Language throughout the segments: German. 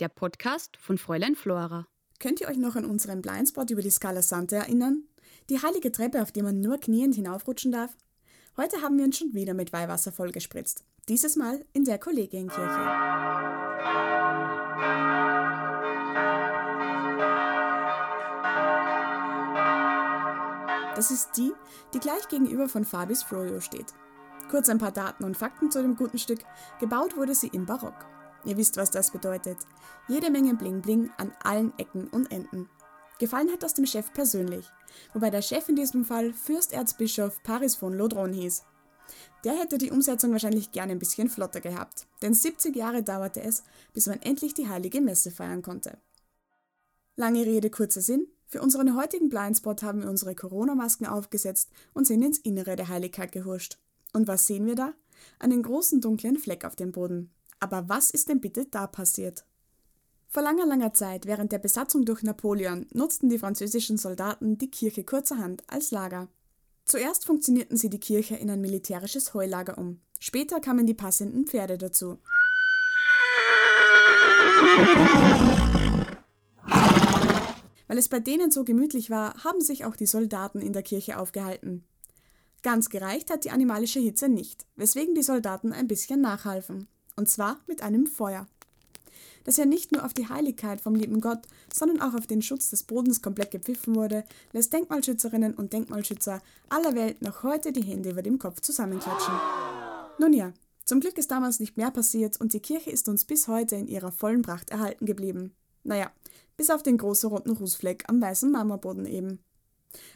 der Podcast von Fräulein Flora. Könnt ihr euch noch an unseren Blindspot über die Scala Santa erinnern? Die heilige Treppe, auf die man nur kniend hinaufrutschen darf? Heute haben wir uns schon wieder mit Weihwasser vollgespritzt. Dieses Mal in der Kollegienkirche. Das ist die, die gleich gegenüber von Fabis Froyo steht. Kurz ein paar Daten und Fakten zu dem guten Stück. Gebaut wurde sie im Barock. Ihr wisst, was das bedeutet. Jede Menge Bling Bling an allen Ecken und Enden. Gefallen hat das dem Chef persönlich, wobei der Chef in diesem Fall Fürsterzbischof Paris von Lodron hieß. Der hätte die Umsetzung wahrscheinlich gerne ein bisschen flotter gehabt, denn 70 Jahre dauerte es, bis man endlich die heilige Messe feiern konnte. Lange Rede, kurzer Sinn. Für unseren heutigen Blindspot haben wir unsere Corona-Masken aufgesetzt und sind ins Innere der Heiligkeit gehuscht. Und was sehen wir da? Einen großen dunklen Fleck auf dem Boden. Aber was ist denn bitte da passiert? Vor langer, langer Zeit, während der Besatzung durch Napoleon, nutzten die französischen Soldaten die Kirche kurzerhand als Lager. Zuerst funktionierten sie die Kirche in ein militärisches Heulager um. Später kamen die passenden Pferde dazu. Weil es bei denen so gemütlich war, haben sich auch die Soldaten in der Kirche aufgehalten. Ganz gereicht hat die animalische Hitze nicht, weswegen die Soldaten ein bisschen nachhalfen und zwar mit einem Feuer. Dass ja nicht nur auf die Heiligkeit vom lieben Gott, sondern auch auf den Schutz des Bodens komplett gepfiffen wurde, lässt Denkmalschützerinnen und Denkmalschützer aller Welt noch heute die Hände über dem Kopf zusammenklatschen. Nun ja, zum Glück ist damals nicht mehr passiert und die Kirche ist uns bis heute in ihrer vollen Pracht erhalten geblieben. Naja, bis auf den großen roten Rußfleck am weißen Marmorboden eben.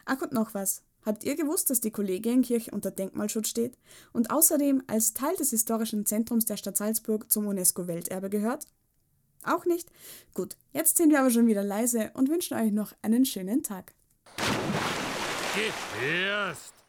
Ach und noch was. Habt ihr gewusst, dass die Kollegienkirche unter Denkmalschutz steht und außerdem als Teil des historischen Zentrums der Stadt Salzburg zum UNESCO-Welterbe gehört? Auch nicht? Gut, jetzt sind wir aber schon wieder leise und wünschen euch noch einen schönen Tag. Gefürst!